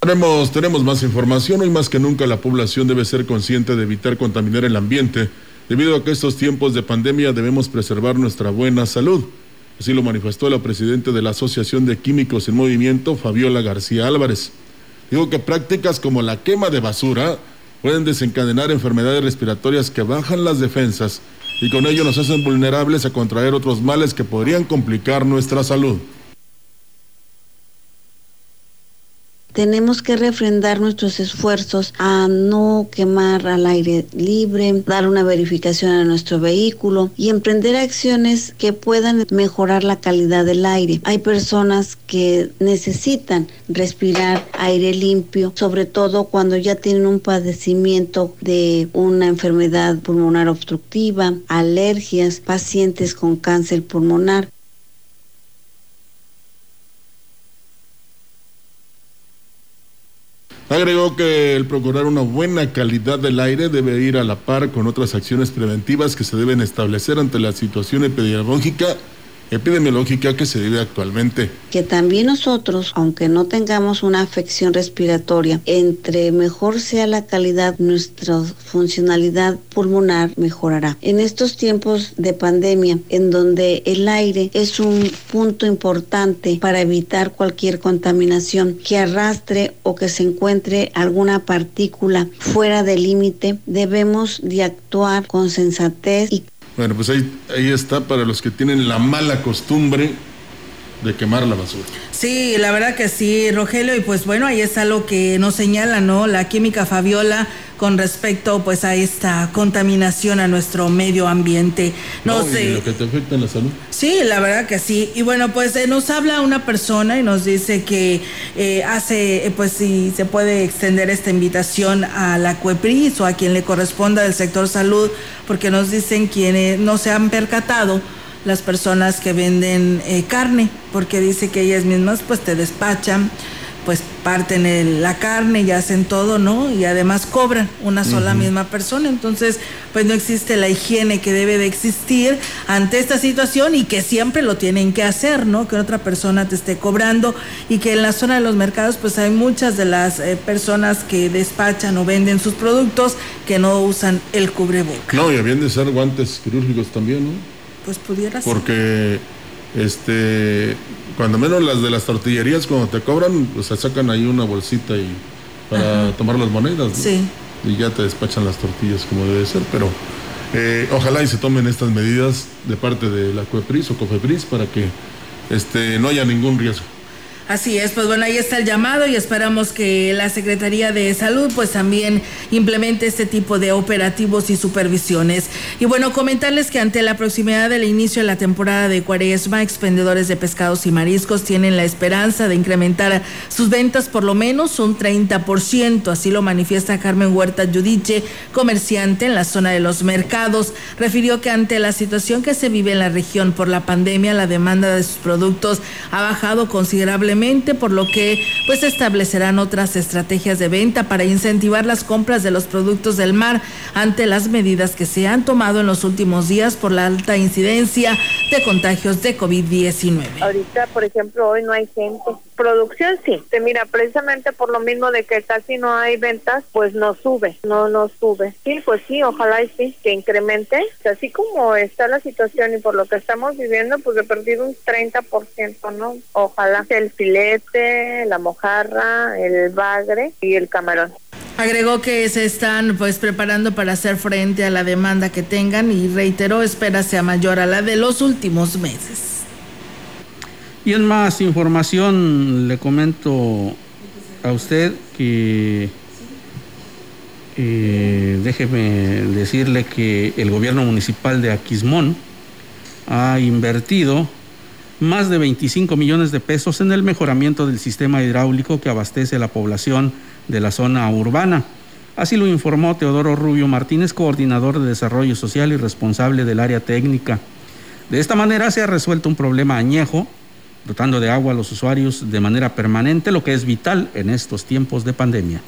Tenemos, tenemos más información. Hoy más que nunca la población debe ser consciente de evitar contaminar el ambiente. Debido a que estos tiempos de pandemia debemos preservar nuestra buena salud. Así lo manifestó la presidenta de la Asociación de Químicos en Movimiento, Fabiola García Álvarez. Digo que prácticas como la quema de basura pueden desencadenar enfermedades respiratorias que bajan las defensas y con ello nos hacen vulnerables a contraer otros males que podrían complicar nuestra salud. Tenemos que refrendar nuestros esfuerzos a no quemar al aire libre, dar una verificación a nuestro vehículo y emprender acciones que puedan mejorar la calidad del aire. Hay personas que necesitan respirar aire limpio, sobre todo cuando ya tienen un padecimiento de una enfermedad pulmonar obstructiva, alergias, pacientes con cáncer pulmonar. Agregó que el procurar una buena calidad del aire debe ir a la par con otras acciones preventivas que se deben establecer ante la situación epidemiológica epidemiológica que se vive actualmente. Que también nosotros, aunque no tengamos una afección respiratoria, entre mejor sea la calidad, nuestra funcionalidad pulmonar mejorará. En estos tiempos de pandemia, en donde el aire es un punto importante para evitar cualquier contaminación que arrastre o que se encuentre alguna partícula fuera del límite, debemos de actuar con sensatez y bueno, pues ahí, ahí está para los que tienen la mala costumbre de quemar la basura. Sí, la verdad que sí, Rogelio, y pues bueno, ahí está lo que nos señala, ¿no? La química Fabiola con respecto pues a esta contaminación a nuestro medio ambiente. No, sé. lo que te afecta en la salud. Sí, la verdad que sí. Y bueno, pues eh, nos habla una persona y nos dice que eh, hace, eh, pues si se puede extender esta invitación a la CUEPRIS o a quien le corresponda del sector salud, porque nos dicen quienes no se han percatado las personas que venden carne, porque dice que ellas mismas pues te despachan pues parten la carne y hacen todo, ¿no? Y además cobran una sola misma persona. Entonces, pues no existe la higiene que debe de existir ante esta situación y que siempre lo tienen que hacer, ¿no? Que otra persona te esté cobrando y que en la zona de los mercados, pues hay muchas de las eh, personas que despachan o venden sus productos que no usan el cubreboca. No, y habían de ser guantes quirúrgicos también, ¿no? Pues pudiera ser. Porque, este cuando menos las de las tortillerías, cuando te cobran, pues sacan ahí una bolsita y para tomar las monedas. Sí. Y ya te despachan las tortillas como debe ser, pero eh, ojalá y se tomen estas medidas de parte de la COEPRIS o COFEPRIS para que este, no haya ningún riesgo. Así es, pues bueno, ahí está el llamado y esperamos que la Secretaría de Salud pues también implemente este tipo de operativos y supervisiones. Y bueno, comentarles que ante la proximidad del inicio de la temporada de cuaresma, expendedores de pescados y mariscos tienen la esperanza de incrementar sus ventas por lo menos un 30%, así lo manifiesta Carmen Huerta Yudiche, comerciante en la zona de los mercados. Refirió que ante la situación que se vive en la región por la pandemia, la demanda de sus productos ha bajado considerablemente por lo que pues establecerán otras estrategias de venta para incentivar las compras de los productos del mar ante las medidas que se han tomado en los últimos días por la alta incidencia de contagios de COVID-19. Ahorita, por ejemplo, hoy no hay gente. Producción sí. Te mira, precisamente por lo mismo de que casi no hay ventas, pues no sube, no no sube. Sí, pues sí, ojalá y sí, que incremente. Así como está la situación y por lo que estamos viviendo, pues he perdido un 30%, ¿no? Ojalá el filete, la mojarra, el bagre y el camarón. Agregó que se están pues preparando para hacer frente a la demanda que tengan y reiteró espera sea mayor a la de los últimos meses. Y en más información le comento a usted que eh, déjeme decirle que el gobierno municipal de Aquismón ha invertido más de 25 millones de pesos en el mejoramiento del sistema hidráulico que abastece la población de la zona urbana. Así lo informó Teodoro Rubio Martínez, coordinador de Desarrollo Social y responsable del área técnica. De esta manera se ha resuelto un problema añejo, dotando de agua a los usuarios de manera permanente, lo que es vital en estos tiempos de pandemia.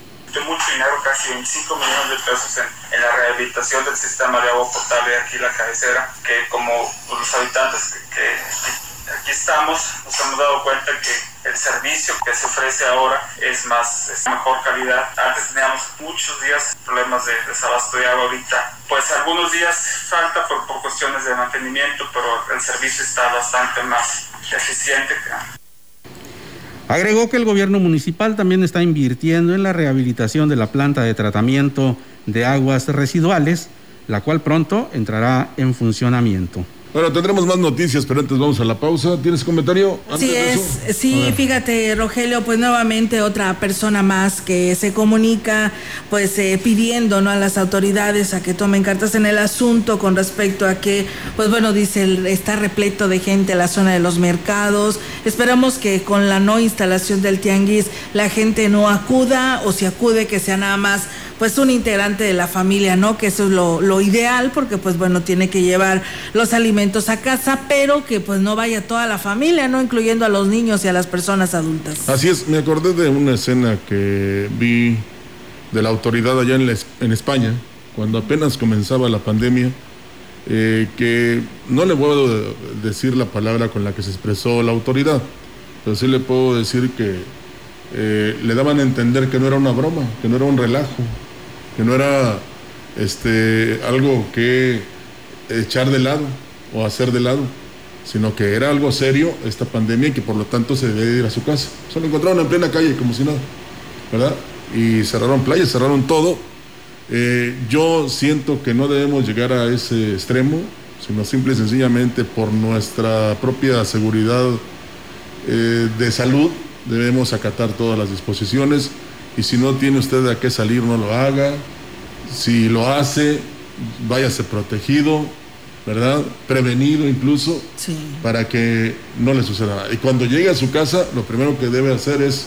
mucho dinero, casi 25 millones de pesos en, en, la rehabilitación del sistema de agua potable aquí en la cabecera, que como los habitantes que, que aquí estamos, nos hemos dado cuenta que el servicio que se ofrece ahora es más, es mejor calidad. Antes teníamos muchos días problemas de desabasto de agua ahorita. Pues algunos días falta por, por cuestiones de mantenimiento, pero el servicio está bastante más eficiente. Agregó que el gobierno municipal también está invirtiendo en la rehabilitación de la planta de tratamiento de aguas residuales, la cual pronto entrará en funcionamiento. Bueno, tendremos más noticias, pero antes vamos a la pausa. ¿Tienes comentario? Antes sí, es, sí, fíjate, Rogelio, pues nuevamente otra persona más que se comunica, pues eh, pidiendo ¿no? a las autoridades a que tomen cartas en el asunto con respecto a que, pues bueno, dice, está repleto de gente la zona de los mercados. Esperamos que con la no instalación del tianguis la gente no acuda o si acude que sea nada más pues un integrante de la familia, ¿no? Que eso es lo, ideal porque pues bueno, tiene que llevar los alimentos a casa, pero que pues no vaya toda la familia, ¿no? Incluyendo a los niños y a las personas adultas. Así es, me acordé de una escena que vi de la autoridad allá en, la, en España, cuando apenas comenzaba la pandemia, eh, que no le puedo decir la palabra con la que se expresó la autoridad, pero sí le puedo decir que eh, le daban a entender que no era una broma, que no era un relajo, que no era este, algo que echar de lado o hacer de lado, sino que era algo serio esta pandemia y que por lo tanto se debe ir a su casa. Se lo encontraron en plena calle como si nada, ¿verdad? Y cerraron playas, cerraron todo. Eh, yo siento que no debemos llegar a ese extremo, sino simple y sencillamente por nuestra propia seguridad eh, de salud debemos acatar todas las disposiciones y si no tiene usted a qué salir, no lo haga. Si lo hace, váyase protegido, ¿verdad? Prevenido incluso, para que no le suceda nada. Y cuando llegue a su casa, lo primero que debe hacer es,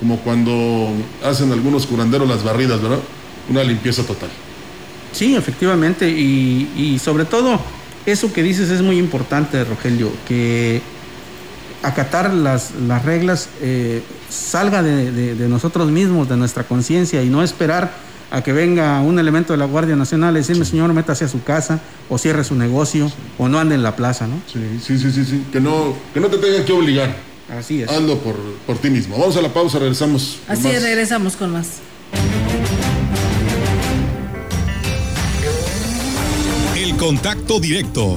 como cuando hacen algunos curanderos las barridas, ¿verdad? Una limpieza total. Sí, efectivamente, y, y sobre todo, eso que dices es muy importante, Rogelio, que acatar las, las reglas eh, salga de, de, nosotros mismos, de nuestra conciencia y no esperar a que venga un elemento de la Guardia Nacional y decirme, señor, métase a su casa o cierre su negocio o no ande en la plaza, ¿no? Sí, sí, sí, sí, sí. Que, no, que no te tenga que obligar. Así es. Ando por, por ti mismo. Vamos a la pausa, regresamos. Así es, regresamos con más. El contacto directo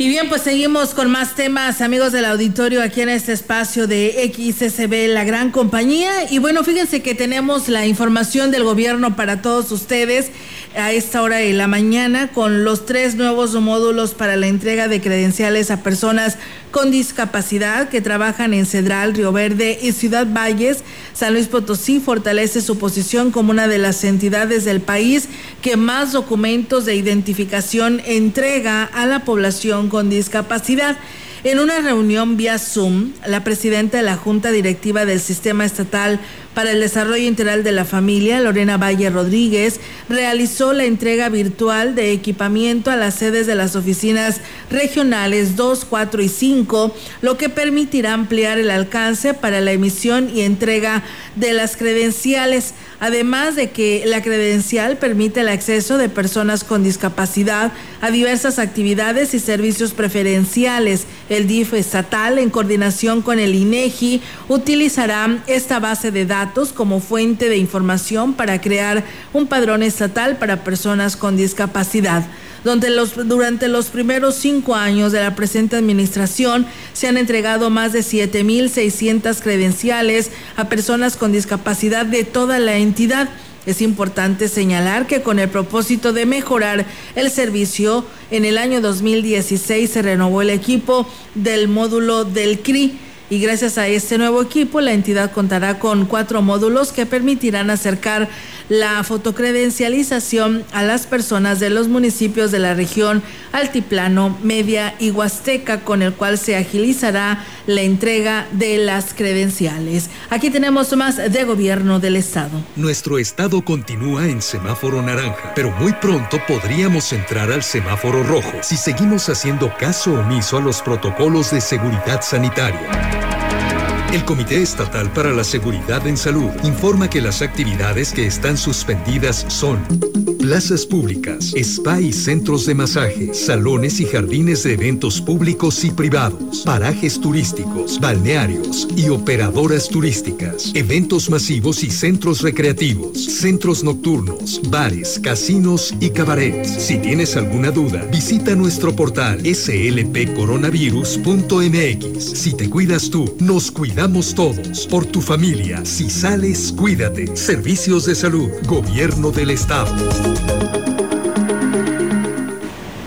Y bien, pues seguimos con más temas, amigos del auditorio, aquí en este espacio de XSB, la gran compañía. Y bueno, fíjense que tenemos la información del gobierno para todos ustedes a esta hora de la mañana con los tres nuevos módulos para la entrega de credenciales a personas con discapacidad que trabajan en Cedral, Río Verde y Ciudad Valles. San Luis Potosí fortalece su posición como una de las entidades del país que más documentos de identificación entrega a la población con discapacidad. En una reunión vía Zoom, la presidenta de la Junta Directiva del Sistema Estatal para el Desarrollo Integral de la Familia, Lorena Valle Rodríguez, realizó la entrega virtual de equipamiento a las sedes de las oficinas regionales 2, 4 y 5, lo que permitirá ampliar el alcance para la emisión y entrega de las credenciales además de que la credencial permite el acceso de personas con discapacidad a diversas actividades y servicios preferenciales. El DIF estatal, en coordinación con el INEGI, utilizará esta base de datos como fuente de información para crear un padrón estatal para personas con discapacidad donde durante los primeros cinco años de la presente administración se han entregado más de 7.600 credenciales a personas con discapacidad de toda la entidad. Es importante señalar que con el propósito de mejorar el servicio, en el año 2016 se renovó el equipo del módulo del CRI y gracias a este nuevo equipo la entidad contará con cuatro módulos que permitirán acercar la fotocredencialización a las personas de los municipios de la región Altiplano, Media y Huasteca, con el cual se agilizará la entrega de las credenciales. Aquí tenemos más de gobierno del estado. Nuestro estado continúa en semáforo naranja, pero muy pronto podríamos entrar al semáforo rojo si seguimos haciendo caso omiso a los protocolos de seguridad sanitaria. Thank you El Comité Estatal para la Seguridad en Salud informa que las actividades que están suspendidas son plazas públicas, spa y centros de masaje, salones y jardines de eventos públicos y privados, parajes turísticos, balnearios y operadoras turísticas, eventos masivos y centros recreativos, centros nocturnos, bares, casinos y cabarets. Si tienes alguna duda, visita nuestro portal slpcoronavirus.mx. Si te cuidas tú, nos cuidamos Todos, por tu familia. Si sales, cuídate. Servicios de salud, gobierno del estado.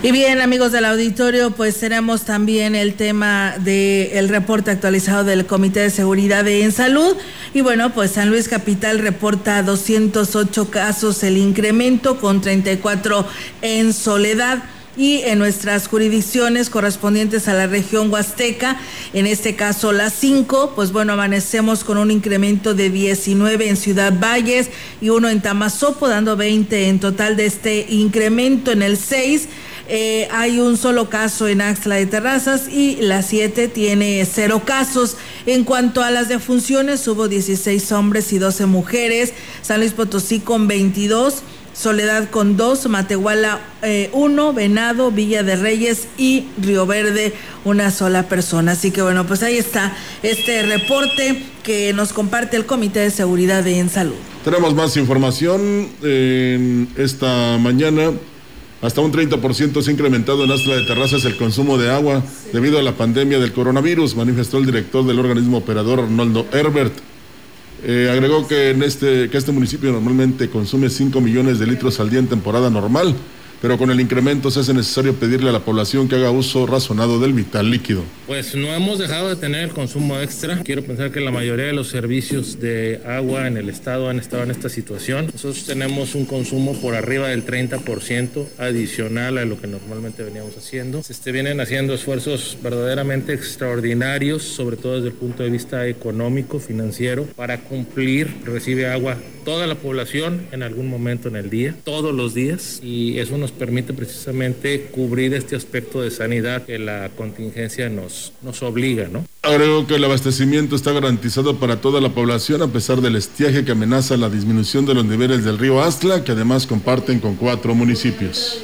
Y bien, amigos del auditorio, pues tenemos también el tema del reporte actualizado del Comité de Seguridad en Salud. Y bueno, pues San Luis Capital reporta 208 casos, el incremento con 34 en soledad. Y en nuestras jurisdicciones correspondientes a la región huasteca, en este caso las 5, pues bueno, amanecemos con un incremento de 19 en Ciudad Valles y uno en Tamazopo, dando 20 en total de este incremento en el 6. Eh, hay un solo caso en Axla de Terrazas y la 7 tiene cero casos. En cuanto a las defunciones, hubo 16 hombres y 12 mujeres. San Luis Potosí con 22. Soledad con 2, Matehuala 1, eh, Venado, Villa de Reyes y Río Verde una sola persona. Así que bueno, pues ahí está este reporte que nos comparte el Comité de Seguridad en Salud. Tenemos más información en esta mañana. Hasta un 30% se ha incrementado en Astla de Terrazas el consumo de agua debido a la pandemia del coronavirus, manifestó el director del organismo operador Arnoldo Herbert. Eh, agregó que, en este, que este municipio normalmente consume 5 millones de litros al día en temporada normal pero con el incremento se hace necesario pedirle a la población que haga uso razonado del vital líquido. Pues no hemos dejado de tener el consumo extra. Quiero pensar que la mayoría de los servicios de agua en el estado han estado en esta situación. Nosotros tenemos un consumo por arriba del 30% adicional a lo que normalmente veníamos haciendo. Se vienen haciendo esfuerzos verdaderamente extraordinarios, sobre todo desde el punto de vista económico, financiero, para cumplir, recibe agua toda la población en algún momento en el día, todos los días, y eso nos permite precisamente cubrir este aspecto de sanidad que la contingencia nos, nos obliga, ¿no? Agrego que el abastecimiento está garantizado para toda la población a pesar del estiaje que amenaza la disminución de los niveles del río Astla, que además comparten con cuatro municipios.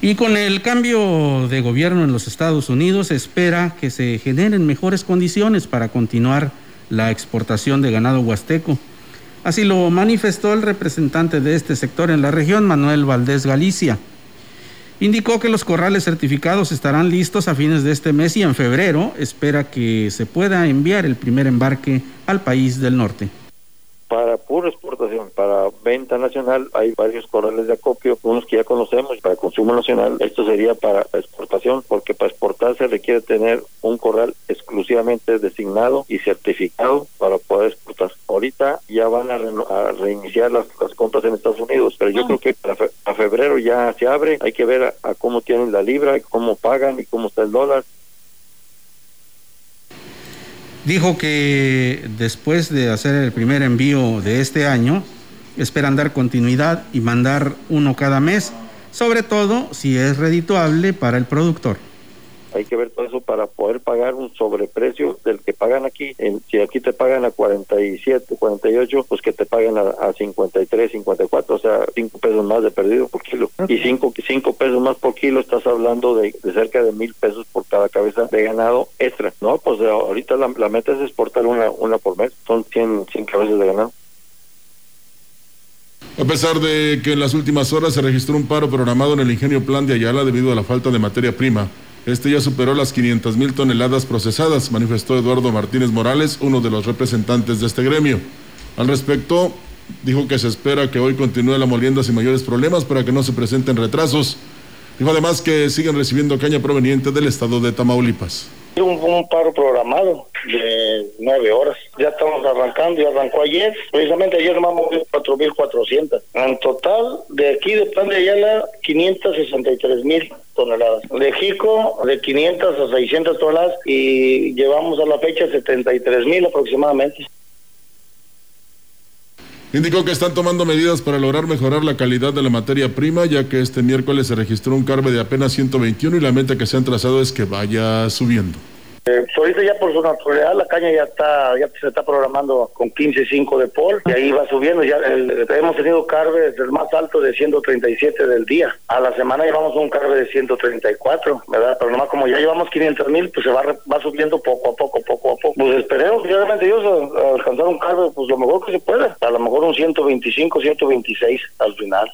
Y con el cambio de gobierno en los Estados Unidos, se espera que se generen mejores condiciones para continuar la exportación de ganado huasteco. Así lo manifestó el representante de este sector en la región, Manuel Valdés Galicia. Indicó que los corrales certificados estarán listos a fines de este mes y en febrero espera que se pueda enviar el primer embarque al país del norte para pura exportación, para venta nacional, hay varios corrales de acopio, unos que ya conocemos para consumo nacional. Esto sería para exportación, porque para exportar se requiere tener un corral exclusivamente designado y certificado para poder exportar. Ahorita ya van a, reiniciar las, compras en Estados Unidos, pero yo ah. creo que para a febrero ya se abre. Hay que ver a cómo tienen la libra, cómo pagan y cómo está el dólar Dijo que después de hacer el primer envío de este año, esperan dar continuidad y mandar uno cada mes, sobre todo si es redituable para el productor hay que ver todo eso para poder pagar un sobreprecio del que pagan aquí. si aquí te pagan a 47, 48, pues que te paguen a, 53, 54, o sea, 5 pesos más de perdido por kilo. Y 5 cinco, pesos más por kilo, estás hablando de, cerca de mil pesos por cada cabeza de ganado extra. No, pues ahorita la, meta es exportar una, una por mes, son 100, 100 cabezas de ganado. A pesar de que en las últimas horas se registró un paro programado en el ingenio Plan de Ayala debido a la falta de materia prima, este ya superó las 500 mil toneladas procesadas, manifestó Eduardo Martínez Morales, uno de los representantes de este gremio. Al respecto, dijo que se espera que hoy continúe la molienda sin mayores problemas para que no se presenten retrasos. Dijo además que siguen recibiendo caña proveniente del estado de Tamaulipas. Un, paro programado de nueve horas. Ya estamos arrancando, y arrancó ayer. Precisamente ayer nomás movió 4.400. En total, de aquí de Plan de Ayala, 563 mil toneladas. De Jico, de 500 a 600 toneladas y llevamos a la fecha 73 mil aproximadamente. Indicó que están tomando medidas para lograr mejorar la calidad de la materia prima, ya que este miércoles se registró un carbe de apenas 121 y la meta que se han trazado es que vaya subiendo. Eh, pues ahorita ya por su naturaleza la caña ya está ya se está programando con 15.5 de pol y ahí va subiendo. Ya hemos tenido carve del más alto de 137 del día. A la semana llevamos un carve de 134 verdad pero nomás como ya llevamos 500 mil pues se va va subiendo poco a poco poco a poco. Pues esperemos realmente Dios alcanzar un carve pues lo mejor que se puede a lo mejor un 125 126 al final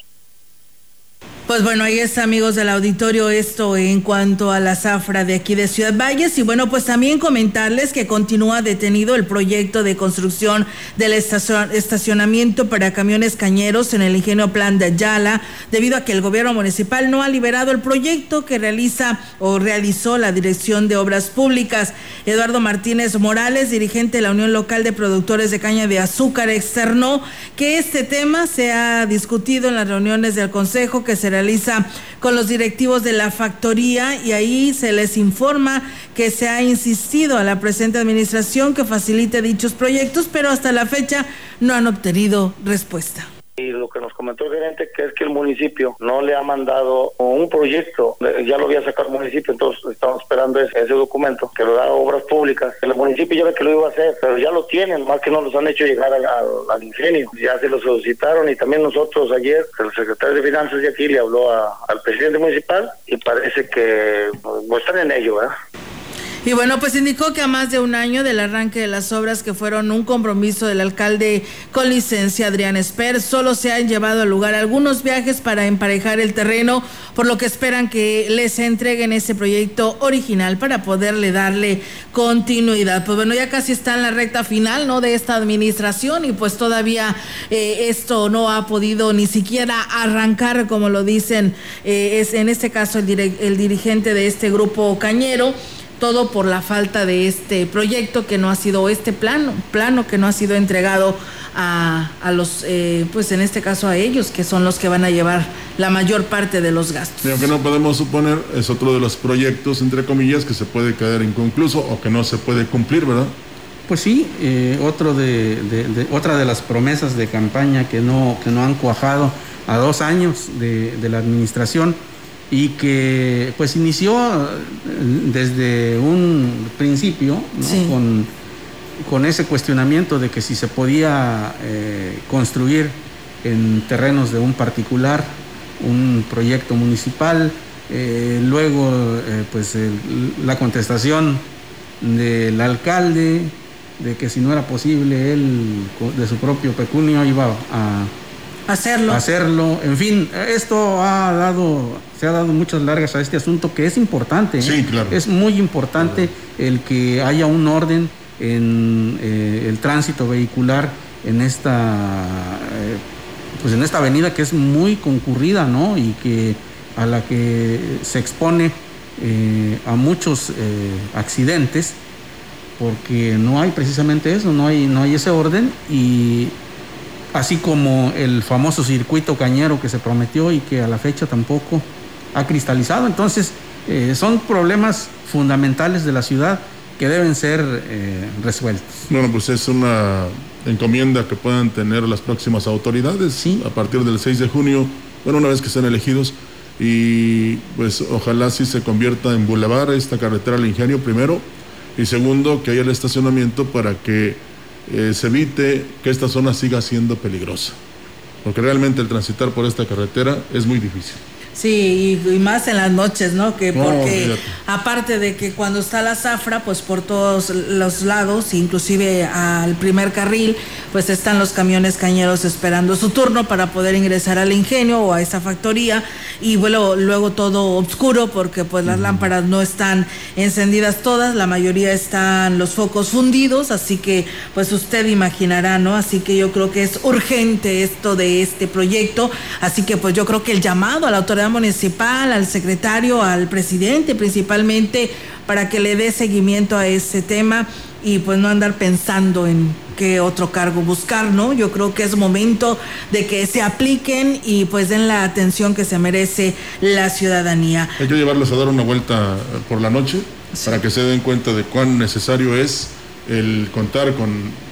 pues bueno, ahí está, amigos del auditorio, esto en cuanto a la zafra de aquí de Ciudad Valles. Y bueno, pues también comentarles que continúa detenido el proyecto de construcción del estacionamiento para camiones cañeros en el ingenio Plan de Ayala, debido a que el gobierno municipal no ha liberado el proyecto que realiza o realizó la Dirección de Obras Públicas. Eduardo Martínez Morales, dirigente de la Unión Local de Productores de Caña de Azúcar, externó que este tema se ha discutido en las reuniones del Consejo que será realiza con los directivos de la factoría y ahí se les informa que se ha insistido a la presente administración que facilite dichos proyectos, pero hasta la fecha no han obtenido respuesta. Y lo que nos comentó el gerente que es que el municipio no le ha mandado un proyecto, ya lo había sacado el municipio, entonces estamos esperando ese, ese documento que lo da Obras Públicas. El municipio ya ve que lo iba a hacer, pero ya lo tienen, más que no los han hecho llegar al, al- al ingenio. Ya se lo solicitaron y también nosotros ayer, el secretario de Finanzas de aquí le habló al presidente municipal y parece que pues, están en ello, ¿verdad? Y bueno, pues indicó que a más de un año del arranque de las obras que fueron un compromiso del alcalde con licencia Adrián Esper, solo se han llevado al lugar algunos viajes para emparejar el terreno, por lo que esperan que les entreguen ese proyecto original para poderle darle continuidad. Pues bueno, ya casi está en la recta final, ¿no? De esta administración y pues todavía eh, esto no ha podido ni siquiera arrancar, como lo dicen, eh, es en este caso el, el dirigente de este grupo cañero todo por la falta de este proyecto que no ha sido este plano, plano que no ha sido entregado a, a los, eh, pues en este caso a ellos, que son los que van a llevar la mayor parte de los gastos. Y aunque no podemos suponer, es otro de los proyectos, entre comillas, que se puede quedar inconcluso o que no se puede cumplir, ¿verdad? Pues sí, eh, otro de, de- de- otra de las promesas de campaña que no, que no han cuajado a dos años de, de la administración y que pues inició eh, desde un principio ¿no? Sí. con, con ese cuestionamiento de que si se podía eh, construir en terrenos de un particular un proyecto municipal, eh, luego eh, pues la contestación del alcalde de que si no era posible él de su propio pecunio iba a hacerlo. hacerlo. En fin, esto ha dado, se ha dado muchas largas a este asunto que es importante. ¿eh? Sí, claro. Es muy importante el que haya un orden en eh, el tránsito vehicular en esta, eh, pues en esta avenida que es muy concurrida, ¿no? Y que a la que se expone eh, a muchos eh, accidentes porque no hay precisamente eso, no hay, no hay ese orden y así como el famoso circuito cañero que se prometió y que a la fecha tampoco ha cristalizado. Entonces, eh, son problemas fundamentales de la ciudad que deben ser eh, resueltos. Bueno, pues es una encomienda que puedan tener las próximas autoridades a partir del 6 de junio, bueno, una vez que sean elegidos. Y pues ojalá sí se convierta en bulevar esta carretera al ingenio primero. Y segundo, que haya el estacionamiento para que eh, se evite que esta zona siga siendo peligrosa. Porque realmente el transitar por esta carretera es muy difícil. Sí, y, y más en las noches, ¿no? Que porque aparte de que cuando está la zafra, pues por todos los lados, inclusive al primer carril, pues están los camiones cañeros esperando su turno para poder ingresar al ingenio o a esa factoría y bueno, luego todo oscuro porque pues las lámparas no están encendidas todas, la mayoría están los focos fundidos, así que pues usted imaginará, ¿no? Así que yo creo que es urgente esto de este proyecto, así que pues yo creo que el llamado a la autoridad municipal, al secretario, al presidente principalmente, para que le dé seguimiento a ese tema y pues no andar pensando en qué otro cargo buscar, ¿no? Yo creo que es momento de que se apliquen y pues den la atención que se merece la ciudadanía. Hay que llevarlos a dar una vuelta por la noche para que se den cuenta de cuán necesario es el contar con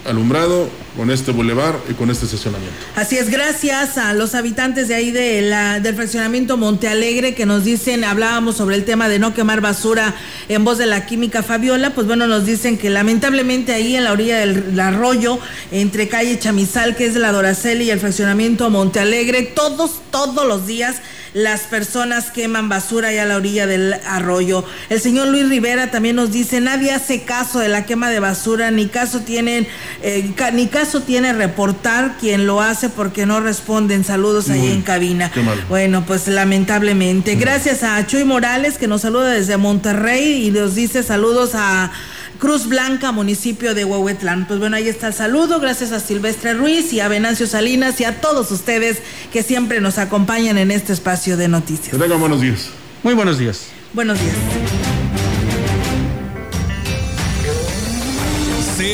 alumbrado, con este bulevar y con este estacionamiento. Así es, gracias a los habitantes de ahí de la, del fraccionamiento Monte Alegre que nos dicen, hablábamos sobre el tema de no quemar basura en voz de la química Fabiola, pues bueno, nos dicen que lamentablemente ahí en la orilla del arroyo, entre calle Chamizal, que es la Doraceli y el fraccionamiento Monte Alegre, todos, todos los días las personas queman basura allá a la orilla del arroyo. El señor Luis Rivera también nos dice, nadie hace caso de la quema de basura, ni caso tienen, eh, ni caso tiene reportar quien lo hace porque no responden. Saludos ahí en cabina. qué mal. Bueno, pues lamentablemente. Gracias a Chuy Morales que nos saluda desde Monterrey y nos dice saludos a Cruz Blanca, municipio de Huehuetlán. Pues bueno, ahí está el saludo. Gracias a Silvestre Ruiz y a Venancio Salinas y a todos ustedes que siempre nos acompañan en este espacio de noticias. Que tengan buenos días. Muy buenos días. Buenos días.